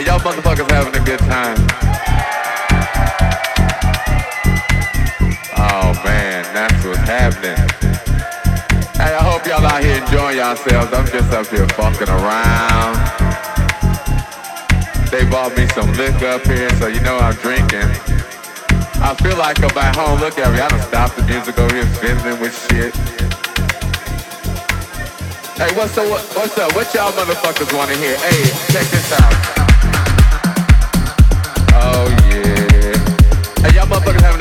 Hey, y'all motherfuckers having a good time. Oh man, that's what's happening. Hey, I hope y'all out here enjoying yourselves. I'm just up here fucking around. They bought me some liquor up here, so you know I'm drinking. I feel like I'm at home. Look at me. I don't stop the music over here, fiddling with shit. Hey, what's up? What's up? What y'all motherfuckers wanna hear? Hey, check this out. motherfuckers having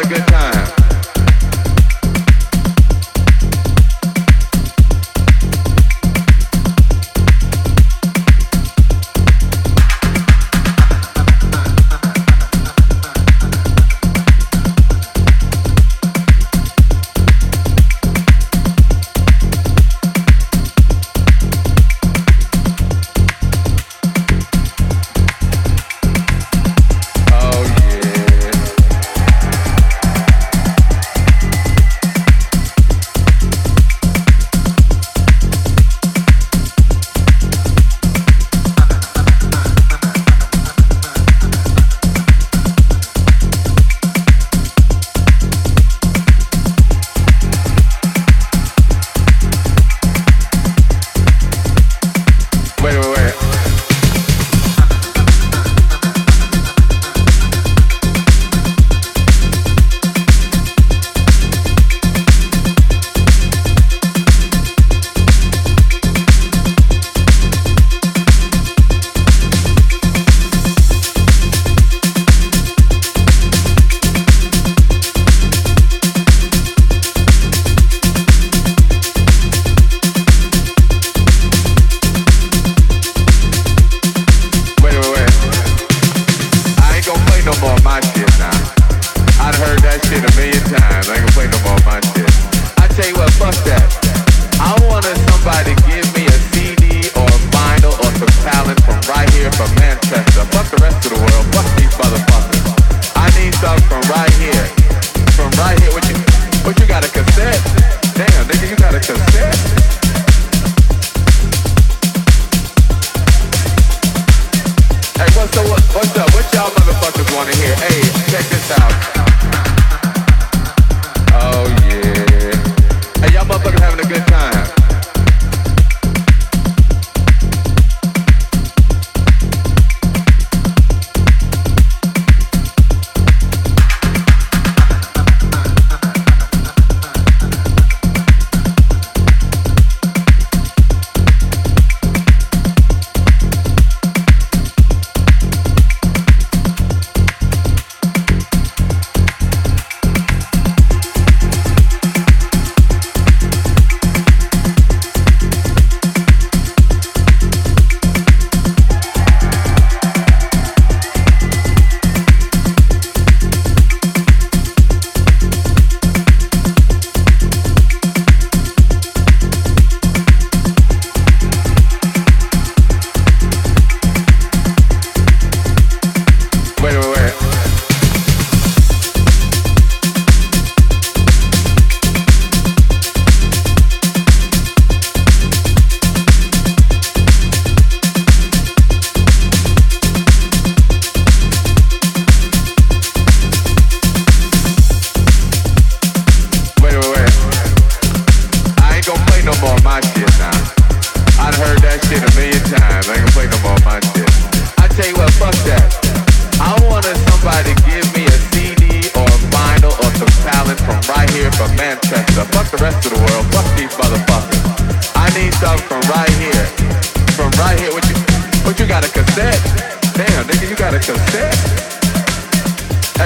Hey,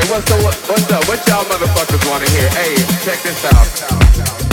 what's up? what's up? What y'all motherfuckers wanna hear? Hey, check this out.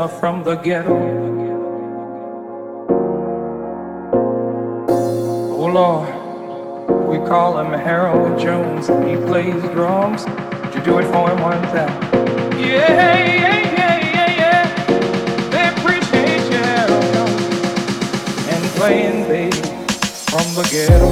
Sinner from the ghetto. Oh Lord, we call him Harold Jones. He plays drums. Would you do it for him one time? Yeah, yeah, yeah, yeah, yeah. They appreciate Harold Jones. And playing bass from the ghetto.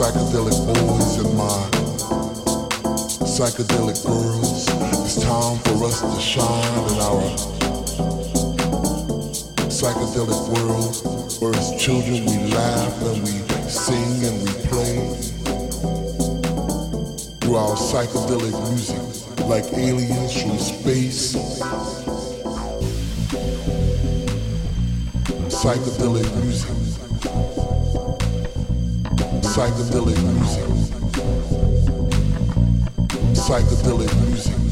psychedelic boys and my psychedelic girls. It's time for us to shine in our psychedelic world where as children we laugh and we sing and we play through our psychedelic music like aliens from space. Psychedelic psychedelic music, psychedelic music.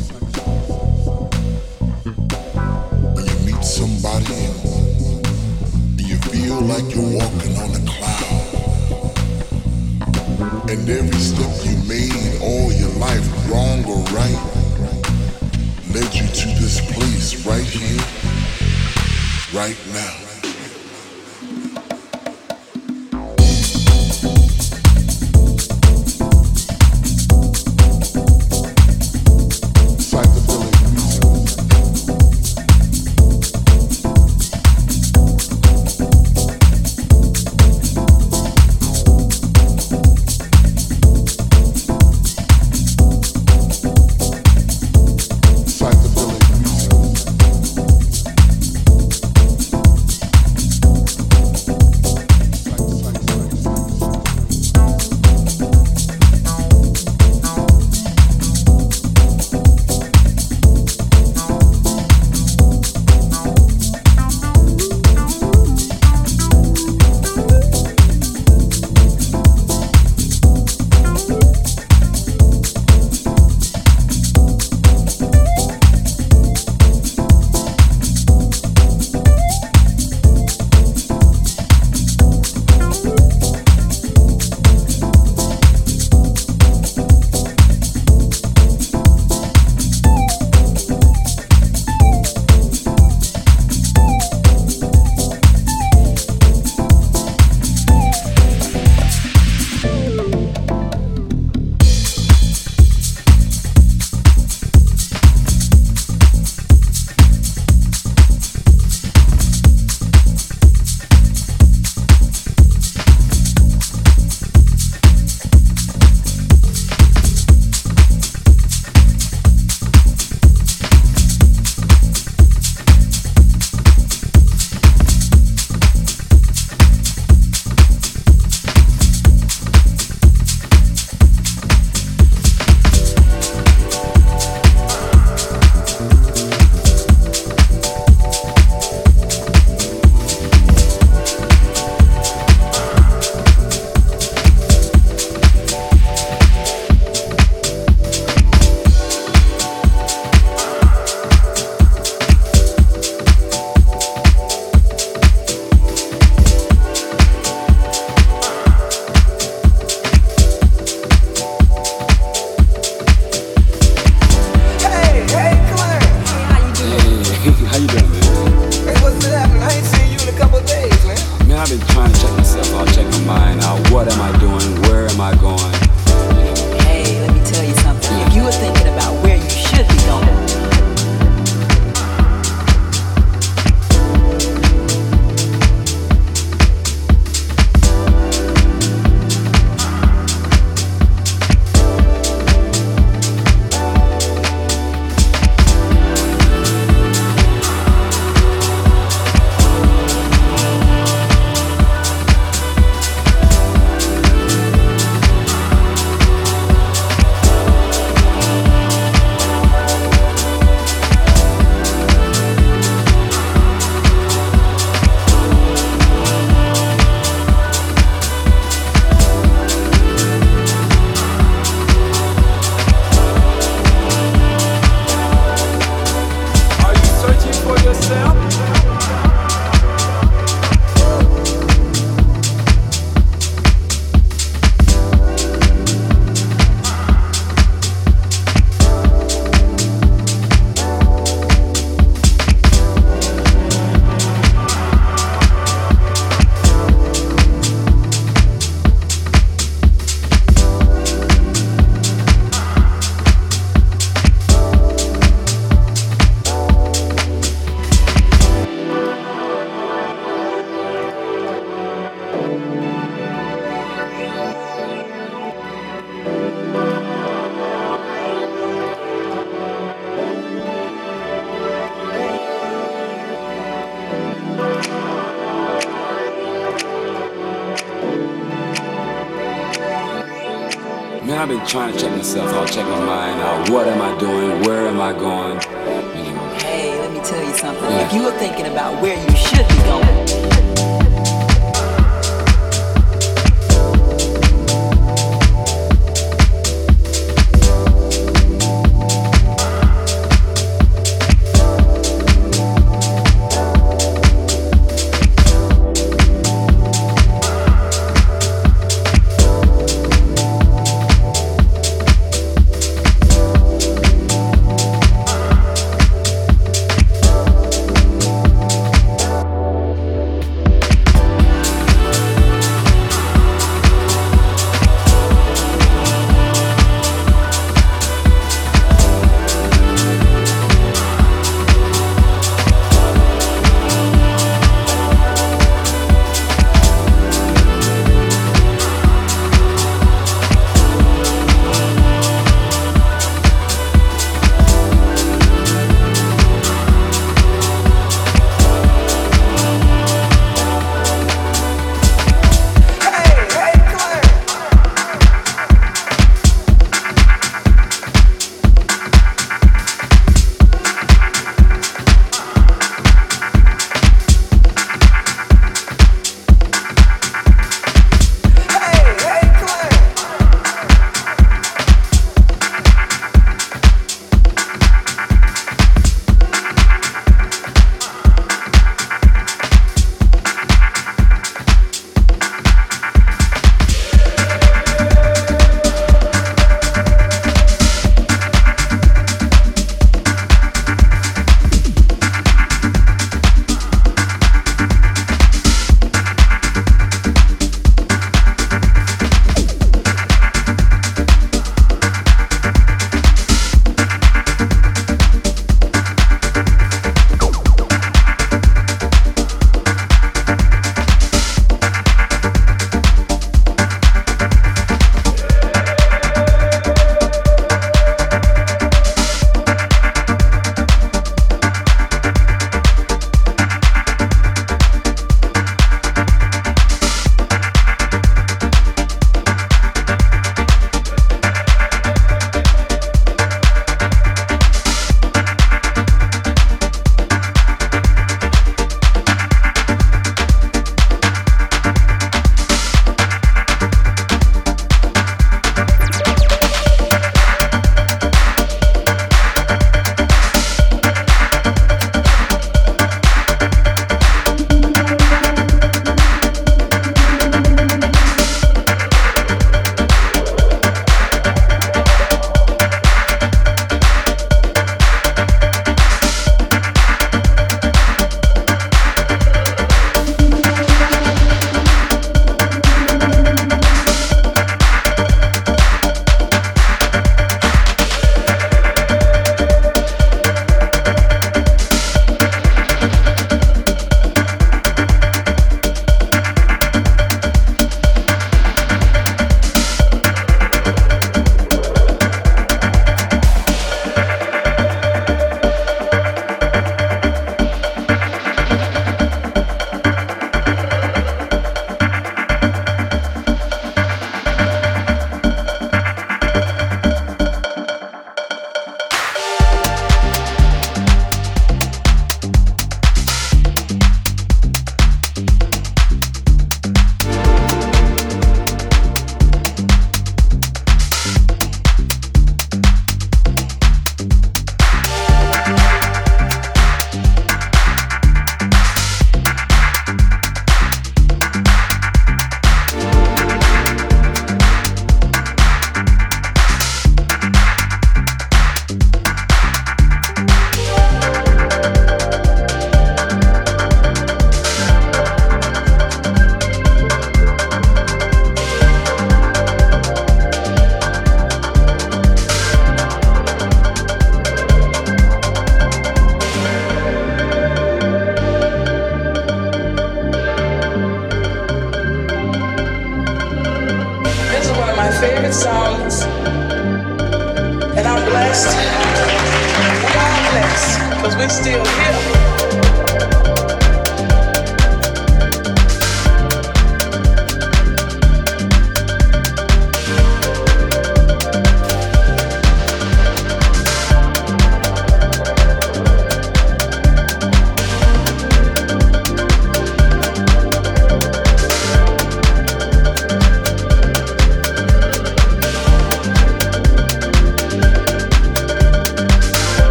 Trying to check myself out, check my mind out. What am I doing? Where am I going? You know. Hey, let me tell you something. Yeah. If you were thinking about where you should be going.